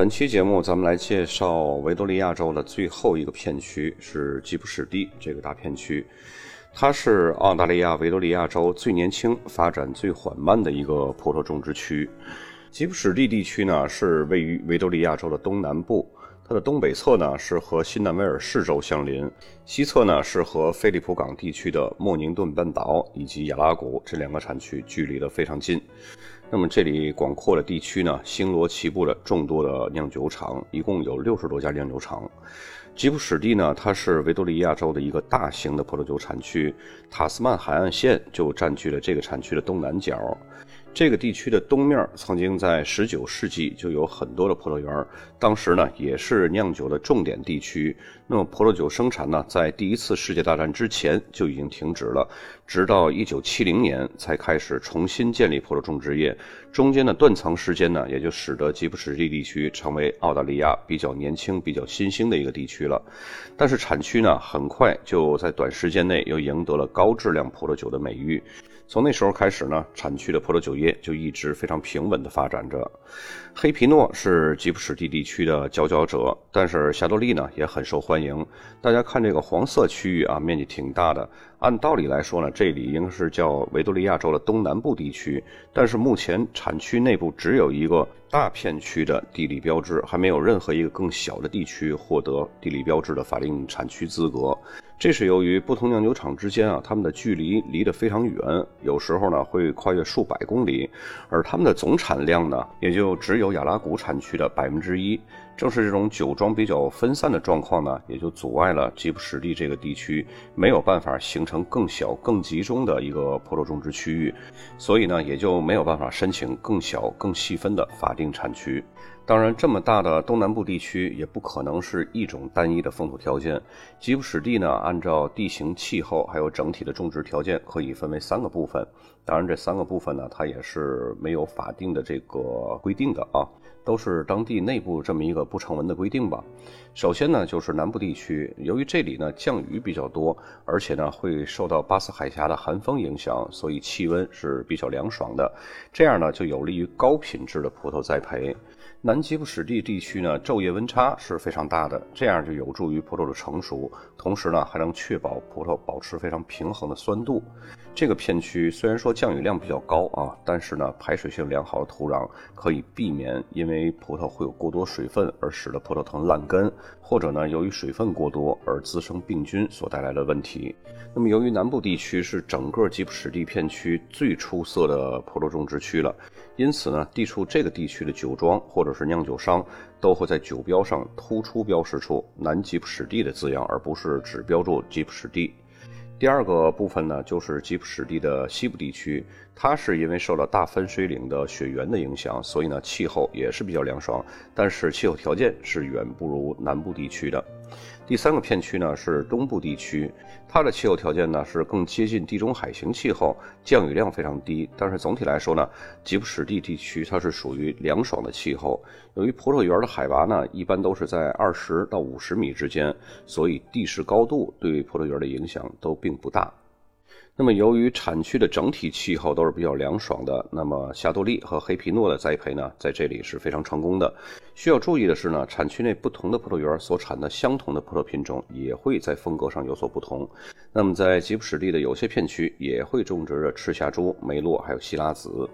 本期节目，咱们来介绍维多利亚州的最后一个片区，是吉普史蒂这个大片区。它是澳大利亚维多利亚州最年轻、发展最缓慢的一个葡萄种植区。吉普史蒂地区呢，是位于维多利亚州的东南部。它的东北侧呢是和新南威尔士州相邻，西侧呢是和菲利普港地区的莫宁顿半岛以及亚拉谷这两个产区距离的非常近。那么这里广阔的地区呢，星罗棋布的众多的酿酒厂，一共有六十多家酿酒厂。吉普史蒂呢，它是维多利亚州的一个大型的葡萄酒产区，塔斯曼海岸线就占据了这个产区的东南角。这个地区的东面曾经在十九世纪就有很多的葡萄园，当时呢也是酿酒的重点地区。那么葡萄酒生产呢，在第一次世界大战之前就已经停止了，直到1970年才开始重新建立葡萄种植业。中间的断层时间呢，也就使得吉普史蒂地区成为澳大利亚比较年轻、比较新兴的一个地区了。但是产区呢，很快就在短时间内又赢得了高质量葡萄酒的美誉。从那时候开始呢，产区的葡萄酒业就一直非常平稳地发展着。黑皮诺是吉普史蒂地区的佼佼者，但是霞多丽呢也很受欢迎。大家看这个黄色区域啊，面积挺大的。按道理来说呢，这里应该是叫维多利亚州的东南部地区，但是目前产区内部只有一个大片区的地理标志，还没有任何一个更小的地区获得地理标志的法定产区资格。这是由于不同酿酒厂之间啊，他们的距离离得非常远，有时候呢会跨越数百公里，而他们的总产量呢，也就只有雅拉谷产区的百分之一。正是这种酒庄比较分散的状况呢，也就阻碍了吉普史蒂这个地区没有办法形成更小、更集中的一个葡萄种植区域，所以呢，也就没有办法申请更小、更细分的法定产区。当然，这么大的东南部地区也不可能是一种单一的风土条件。吉普史蒂呢，按照地形、气候还有整体的种植条件，可以分为三个部分。当然，这三个部分呢，它也是没有法定的这个规定的啊，都是当地内部这么一个不成文的规定吧。首先呢，就是南部地区，由于这里呢降雨比较多，而且呢会受到巴斯海峡的寒风影响，所以气温是比较凉爽的，这样呢就有利于高品质的葡萄栽培。南吉普史蒂地区呢，昼夜温差是非常大的，这样就有助于葡萄的成熟，同时呢还能确保葡萄保持非常平衡的酸度。这个片区虽然说降雨量比较高啊，但是呢排水性良好的土壤可以避免因为葡萄会有过多水分而使得葡萄藤烂根，或者呢由于水分过多而滋生病菌所带来的问题。那么由于南部地区是整个吉普史蒂片区最出色的葡萄种植区了。因此呢，地处这个地区的酒庄或或者是酿酒商都会在酒标上突出标识出“南吉普史地”的字样，而不是只标注吉普史地。第二个部分呢，就是吉普史地的西部地区，它是因为受了大分水岭的雪原的影响，所以呢气候也是比较凉爽，但是气候条件是远不如南部地区的。第三个片区呢是东部地区，它的气候条件呢是更接近地中海型气候，降雨量非常低。但是总体来说呢，吉布什地地区它是属于凉爽的气候。由于葡萄园的海拔呢一般都是在二十到五十米之间，所以地势高度对葡萄园的影响都并不大。那么，由于产区的整体气候都是比较凉爽的，那么霞多丽和黑皮诺的栽培呢，在这里是非常成功的。需要注意的是呢，产区内不同的葡萄园所产的相同的葡萄品种，也会在风格上有所不同。那么，在吉普史蒂的有些片区也会种植着赤霞珠、梅洛还有希拉子。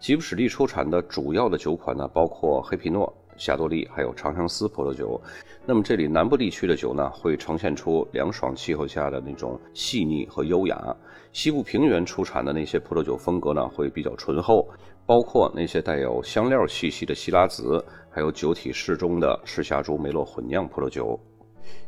吉普史蒂出产的主要的酒款呢，包括黑皮诺。霞多丽还有长相思葡萄酒，那么这里南部地区的酒呢，会呈现出凉爽气候下的那种细腻和优雅；西部平原出产的那些葡萄酒风格呢，会比较醇厚，包括那些带有香料气息的希拉子，还有酒体适中的赤霞珠梅洛混酿葡萄酒。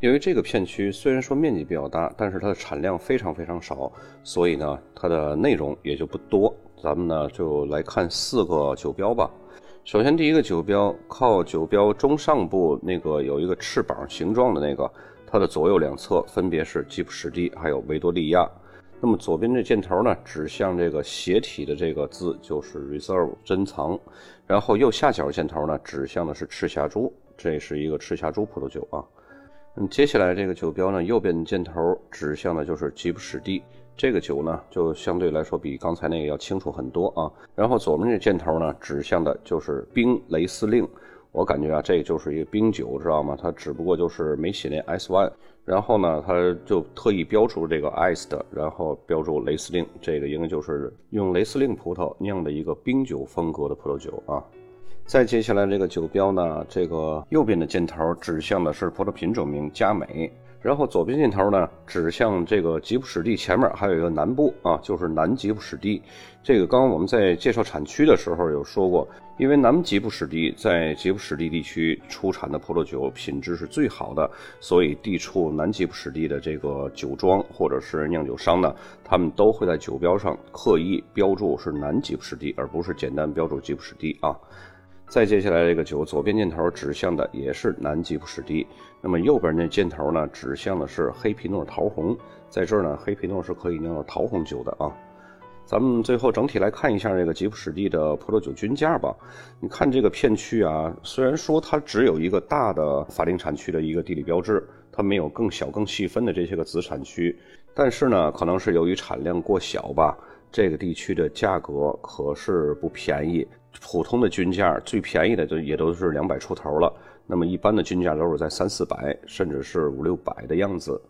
由于这个片区虽然说面积比较大，但是它的产量非常非常少，所以呢，它的内容也就不多。咱们呢就来看四个酒标吧。首先，第一个酒标靠酒标中上部那个有一个翅膀形状的那个，它的左右两侧分别是吉普史蒂还有维多利亚。那么左边这箭头呢，指向这个斜体的这个字就是 reserve 珍藏，然后右下角箭头呢，指向的是赤霞珠，这是一个赤霞珠葡萄酒啊。嗯，接下来这个酒标呢，右边箭头指向的就是吉普史蒂，这个酒呢就相对来说比刚才那个要清楚很多啊。然后左面这箭头呢，指向的就是冰雷司令。我感觉啊，这就是一个冰酒，知道吗？它只不过就是没写那 S one，然后呢，它就特意标注这个 ice 的，然后标注雷司令，这个应该就是用雷司令葡萄酿的一个冰酒风格的葡萄酒啊。再接下来这个酒标呢，这个右边的箭头指向的是葡萄品种名佳美。然后左边箭头呢，指向这个吉普史蒂前面还有一个南部啊，就是南吉普史蒂。这个刚刚我们在介绍产区的时候有说过，因为南吉普史蒂在吉普史蒂地区出产的葡萄酒品质是最好的，所以地处南吉普史蒂的这个酒庄或者是酿酒商呢，他们都会在酒标上刻意标注是南吉普史蒂，而不是简单标注吉普史蒂啊。再接下来这个酒，左边箭头指向的也是南吉普史蒂，那么右边那箭头呢，指向的是黑皮诺桃红。在这儿呢，黑皮诺是可以酿桃红酒的啊。咱们最后整体来看一下这个吉普史蒂的葡萄酒均价吧。你看这个片区啊，虽然说它只有一个大的法定产区的一个地理标志，它没有更小更细分的这些个子产区，但是呢，可能是由于产量过小吧，这个地区的价格可是不便宜。普通的均价最便宜的就也都是两百出头了，那么一般的均价都是在三四百，甚至是五六百的样子。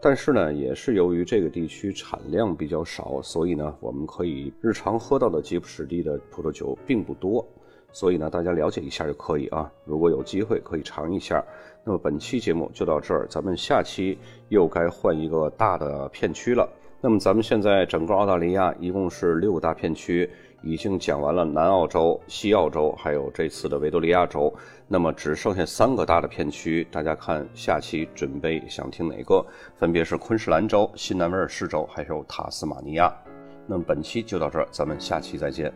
但是呢，也是由于这个地区产量比较少，所以呢，我们可以日常喝到的吉普史蒂的葡萄酒并不多。所以呢，大家了解一下就可以啊。如果有机会可以尝一下。那么本期节目就到这儿，咱们下期又该换一个大的片区了。那么咱们现在整个澳大利亚一共是六个大片区。已经讲完了南澳洲、西澳洲，还有这次的维多利亚州，那么只剩下三个大的片区，大家看下期准备想听哪个？分别是昆士兰州、新南威尔士州，还有塔斯马尼亚。那么本期就到这儿，咱们下期再见。